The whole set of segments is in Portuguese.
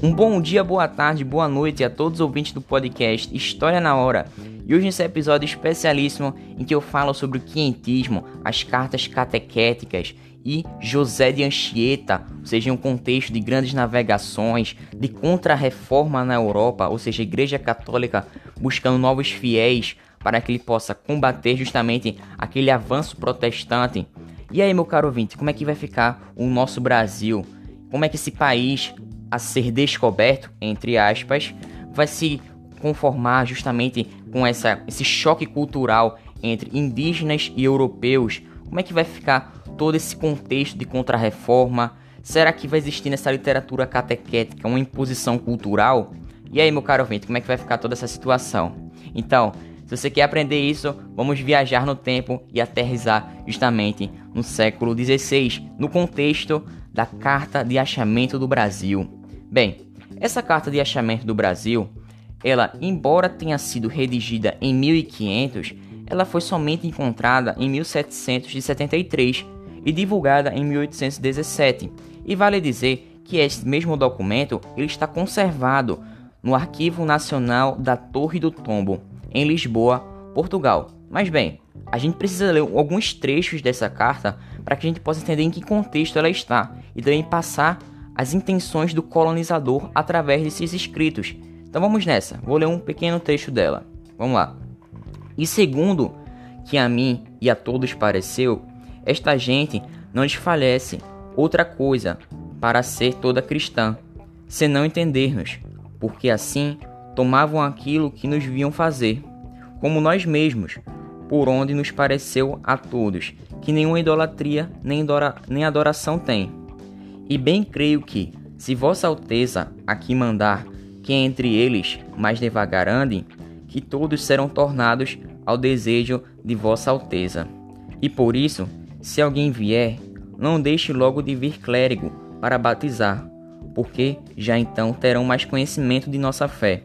Um bom dia, boa tarde, boa noite a todos os ouvintes do podcast História na Hora. E hoje nesse episódio especialíssimo em que eu falo sobre o quientismo, as cartas catequéticas e José de Anchieta, ou seja, um contexto de grandes navegações, de contra-reforma na Europa, ou seja, a Igreja Católica buscando novos fiéis para que ele possa combater justamente aquele avanço protestante. E aí, meu caro ouvinte, como é que vai ficar o nosso Brasil? Como é que esse país a ser descoberto, entre aspas, vai se conformar justamente com essa, esse choque cultural entre indígenas e europeus. Como é que vai ficar todo esse contexto de contrarreforma? Será que vai existir nessa literatura catequética uma imposição cultural? E aí, meu caro ouvinte, como é que vai ficar toda essa situação? Então, se você quer aprender isso, vamos viajar no tempo e aterrizar justamente no século XVI, no contexto da Carta de Achamento do Brasil. Bem, essa carta de achamento do Brasil, ela, embora tenha sido redigida em 1500, ela foi somente encontrada em 1773 e divulgada em 1817. E vale dizer que este mesmo documento ele está conservado no Arquivo Nacional da Torre do Tombo, em Lisboa, Portugal. Mas bem, a gente precisa ler alguns trechos dessa carta para que a gente possa entender em que contexto ela está e também passar as intenções do colonizador através desses escritos. Então vamos nessa, vou ler um pequeno trecho dela. Vamos lá. E segundo que a mim e a todos pareceu, esta gente não desfalece outra coisa para ser toda cristã, senão entender-nos, porque assim tomavam aquilo que nos viam fazer, como nós mesmos, por onde nos pareceu a todos que nenhuma idolatria nem adoração tem e bem creio que, se Vossa Alteza aqui mandar que entre eles mais devagar andem, que todos serão tornados ao desejo de Vossa Alteza. E por isso, se alguém vier, não deixe logo de vir clérigo para batizar, porque já então terão mais conhecimento de nossa fé.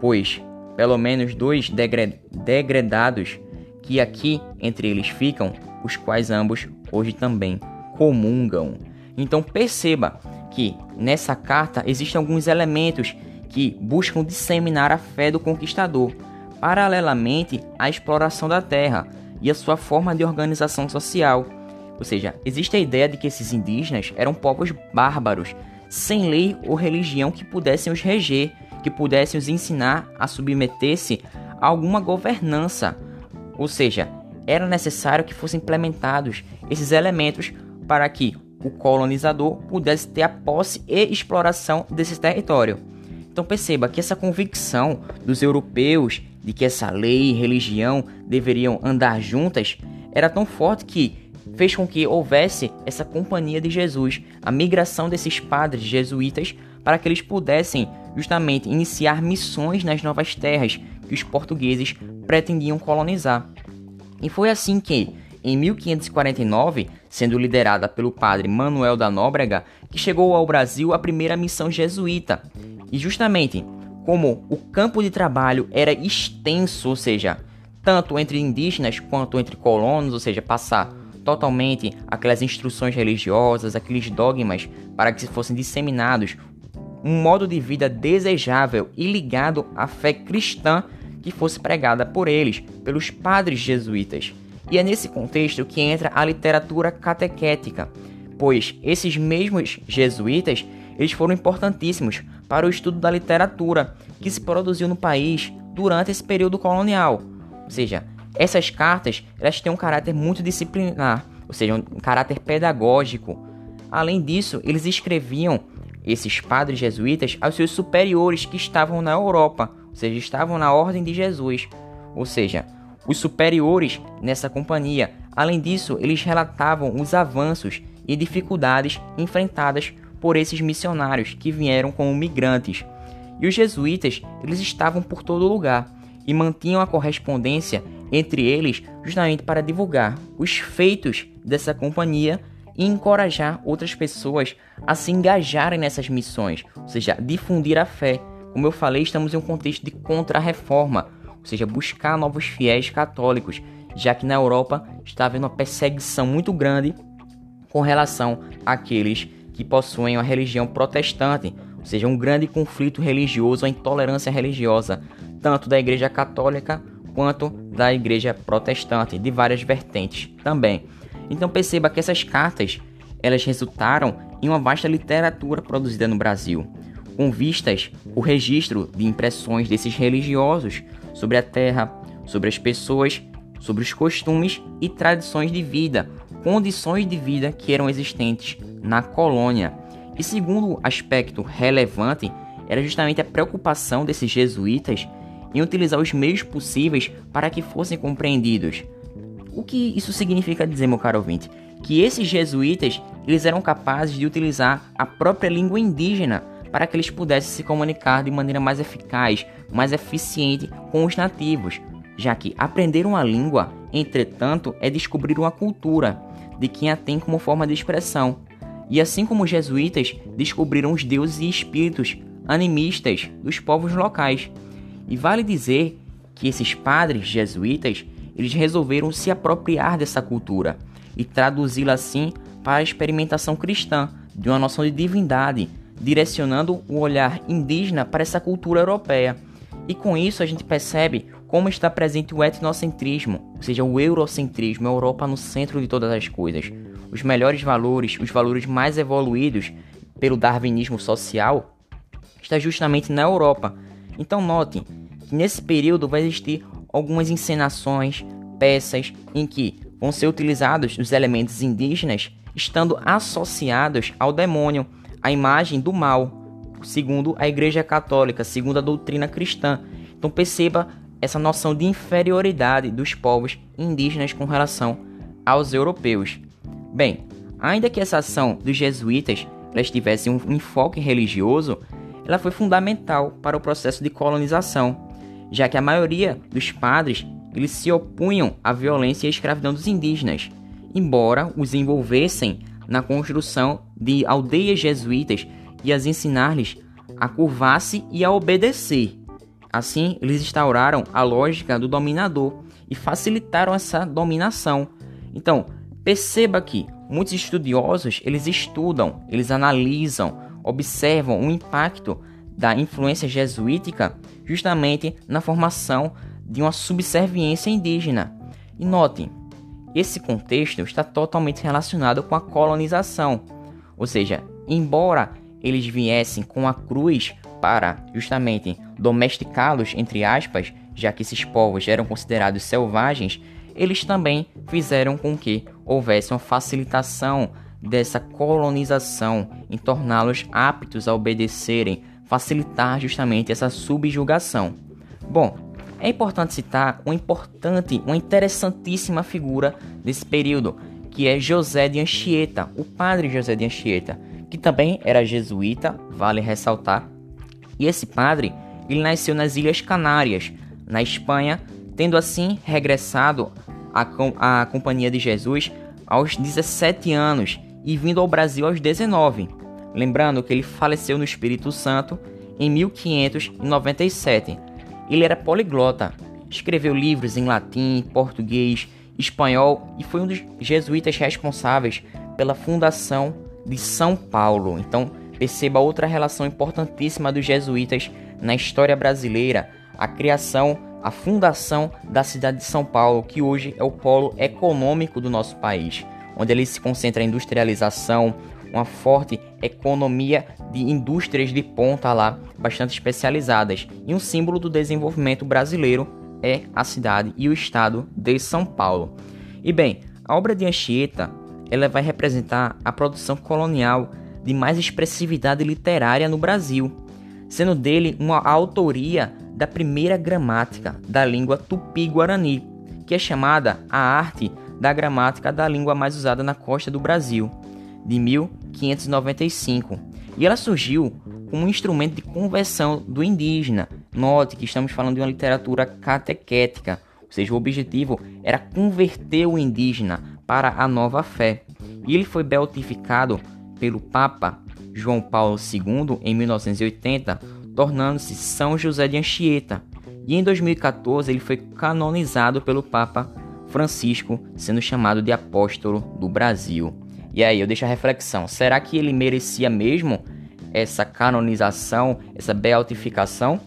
Pois, pelo menos dois degre degredados que aqui entre eles ficam, os quais ambos hoje também comungam. Então perceba que nessa carta existem alguns elementos que buscam disseminar a fé do conquistador, paralelamente à exploração da terra e a sua forma de organização social. Ou seja, existe a ideia de que esses indígenas eram povos bárbaros, sem lei ou religião que pudessem os reger, que pudessem os ensinar a submeter-se a alguma governança. Ou seja, era necessário que fossem implementados esses elementos para que o colonizador pudesse ter a posse e exploração desse território. Então perceba que essa convicção dos europeus de que essa lei e religião deveriam andar juntas era tão forte que fez com que houvesse essa companhia de Jesus, a migração desses padres jesuítas para que eles pudessem justamente iniciar missões nas novas terras que os portugueses pretendiam colonizar. E foi assim que, em 1549, sendo liderada pelo padre Manuel da Nóbrega, que chegou ao Brasil a primeira missão jesuíta. E justamente, como o campo de trabalho era extenso, ou seja, tanto entre indígenas quanto entre colonos, ou seja, passar totalmente aquelas instruções religiosas, aqueles dogmas para que fossem disseminados um modo de vida desejável e ligado à fé cristã que fosse pregada por eles, pelos padres jesuítas. E é nesse contexto que entra a literatura catequética, pois esses mesmos jesuítas eles foram importantíssimos para o estudo da literatura que se produziu no país durante esse período colonial. Ou seja, essas cartas elas têm um caráter muito disciplinar, ou seja, um caráter pedagógico. Além disso, eles escreviam esses padres jesuítas aos seus superiores que estavam na Europa, ou seja, estavam na ordem de Jesus. Ou seja, os superiores nessa companhia. Além disso, eles relatavam os avanços e dificuldades enfrentadas por esses missionários que vieram como migrantes. E os jesuítas, eles estavam por todo lugar e mantinham a correspondência entre eles justamente para divulgar os feitos dessa companhia e encorajar outras pessoas a se engajarem nessas missões, ou seja, difundir a fé. Como eu falei, estamos em um contexto de contra-reforma, ou seja, buscar novos fiéis católicos, já que na Europa está havendo uma perseguição muito grande com relação àqueles que possuem uma religião protestante, ou seja, um grande conflito religioso, a intolerância religiosa, tanto da Igreja Católica quanto da Igreja Protestante, de várias vertentes também. Então perceba que essas cartas elas resultaram em uma vasta literatura produzida no Brasil, com vistas o registro de impressões desses religiosos sobre a terra, sobre as pessoas, sobre os costumes e tradições de vida, condições de vida que eram existentes na colônia. E segundo aspecto relevante era justamente a preocupação desses jesuítas em utilizar os meios possíveis para que fossem compreendidos. O que isso significa dizer, meu caro ouvinte? Que esses jesuítas eles eram capazes de utilizar a própria língua indígena para que eles pudessem se comunicar de maneira mais eficaz, mais eficiente com os nativos, já que aprender uma língua, entretanto, é descobrir uma cultura de quem a tem como forma de expressão. E assim como os jesuítas descobriram os deuses e espíritos animistas dos povos locais. E vale dizer que esses padres jesuítas, eles resolveram se apropriar dessa cultura e traduzi-la assim para a experimentação cristã de uma noção de divindade, direcionando o olhar indígena para essa cultura europeia. E com isso a gente percebe como está presente o etnocentrismo, ou seja, o eurocentrismo, a Europa no centro de todas as coisas. Os melhores valores, os valores mais evoluídos pelo darwinismo social, está justamente na Europa. Então notem que nesse período vai existir algumas encenações, peças em que vão ser utilizados os elementos indígenas estando associados ao demônio, a imagem do mal, segundo a Igreja Católica, segundo a doutrina cristã. Então perceba essa noção de inferioridade dos povos indígenas com relação aos europeus. Bem, ainda que essa ação dos jesuítas tivesse um enfoque religioso, ela foi fundamental para o processo de colonização, já que a maioria dos padres eles se opunham à violência e à escravidão dos indígenas, embora os envolvessem na construção de aldeias jesuítas e as ensinar-lhes a curvar-se e a obedecer. Assim, eles instauraram a lógica do dominador e facilitaram essa dominação. Então, perceba que muitos estudiosos, eles estudam, eles analisam, observam o impacto da influência jesuítica justamente na formação de uma subserviência indígena. E notem, esse contexto está totalmente relacionado com a colonização, ou seja, embora eles viessem com a cruz para justamente domesticá-los, entre aspas, já que esses povos eram considerados selvagens, eles também fizeram com que houvesse uma facilitação dessa colonização em torná-los aptos a obedecerem, facilitar justamente essa subjugação. Bom, é importante citar uma importante, uma interessantíssima figura desse período, que é José de Anchieta, o padre José de Anchieta, que também era jesuíta, vale ressaltar. E esse padre, ele nasceu nas Ilhas Canárias, na Espanha, tendo assim regressado à, à Companhia de Jesus aos 17 anos e vindo ao Brasil aos 19. Lembrando que ele faleceu no Espírito Santo em 1597. Ele era poliglota, escreveu livros em latim, português, espanhol e foi um dos jesuítas responsáveis pela fundação de São Paulo. Então, perceba outra relação importantíssima dos jesuítas na história brasileira, a criação, a fundação da cidade de São Paulo, que hoje é o polo econômico do nosso país, onde ele se concentra a industrialização, uma forte economia de indústrias de ponta lá, bastante especializadas. E um símbolo do desenvolvimento brasileiro é a cidade e o estado de São Paulo. E bem, a obra de Anchieta ela vai representar a produção colonial de mais expressividade literária no Brasil, sendo dele uma autoria da primeira gramática da língua tupi-guarani, que é chamada a arte da gramática da língua mais usada na costa do Brasil, de 1595. E ela surgiu como um instrumento de conversão do indígena. Note que estamos falando de uma literatura catequética, ou seja, o objetivo era converter o indígena para a nova fé. E ele foi beatificado pelo Papa João Paulo II em 1980, tornando-se São José de Anchieta. E em 2014 ele foi canonizado pelo Papa Francisco, sendo chamado de apóstolo do Brasil. E aí eu deixo a reflexão: será que ele merecia mesmo essa canonização, essa beatificação,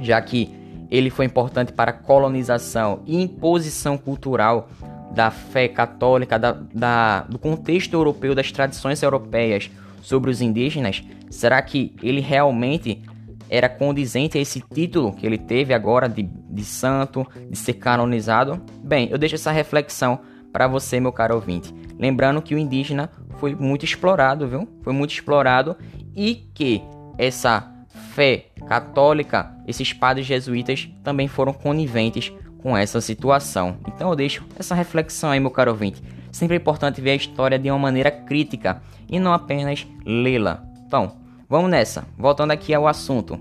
já que ele foi importante para a colonização e imposição cultural da fé católica, da, da, do contexto europeu, das tradições europeias sobre os indígenas, será que ele realmente era condizente a esse título que ele teve agora de, de santo, de ser canonizado? Bem, eu deixo essa reflexão para você, meu caro ouvinte. Lembrando que o indígena foi muito explorado, viu? Foi muito explorado e que essa fé católica, esses padres jesuítas também foram coniventes com essa situação. Então eu deixo essa reflexão aí, meu caro ouvinte. Sempre é importante ver a história de uma maneira crítica e não apenas lê-la. Então, vamos nessa. Voltando aqui ao assunto.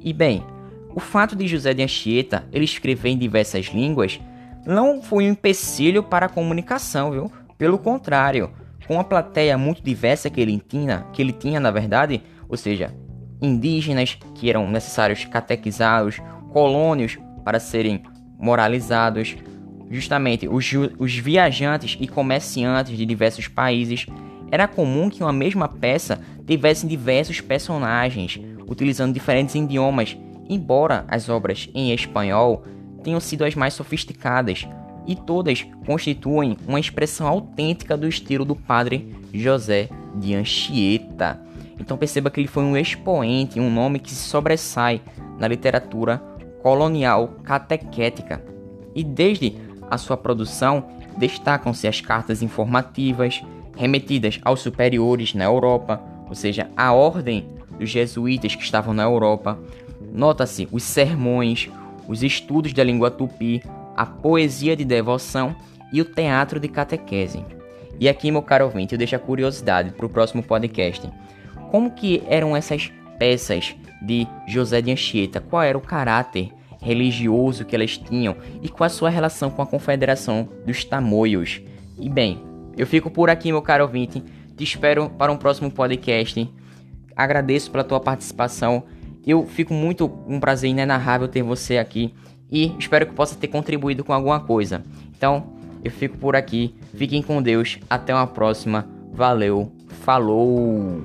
E bem, o fato de José de Anchieta ele escrever em diversas línguas não foi um empecilho para a comunicação, viu? Pelo contrário, com a plateia muito diversa que ele tinha, que ele tinha na verdade, ou seja, indígenas que eram necessários catequizados, colônios para serem moralizados, justamente os, os viajantes e comerciantes de diversos países, era comum que uma mesma peça tivesse diversos personagens, utilizando diferentes idiomas, embora as obras em espanhol tenham sido as mais sofisticadas, e todas constituem uma expressão autêntica do estilo do padre José de Anchieta. Então perceba que ele foi um expoente, um nome que se sobressai na literatura colonial catequética. E desde a sua produção destacam-se as cartas informativas remetidas aos superiores na Europa, ou seja, a ordem dos jesuítas que estavam na Europa. Nota-se os sermões, os estudos da língua tupi, a poesia de devoção e o teatro de catequese. E aqui, meu caro ouvinte, eu deixo a curiosidade para o próximo podcast. Como que eram essas peças de José de Anchieta? Qual era o caráter religioso que elas tinham e qual a sua relação com a Confederação dos Tamoios? E bem, eu fico por aqui, meu caro ouvinte. Te espero para um próximo podcast. Agradeço pela tua participação. Eu fico muito um prazer inenarrável ter você aqui e espero que possa ter contribuído com alguma coisa. Então, eu fico por aqui. Fiquem com Deus. Até uma próxima. Valeu. Falou.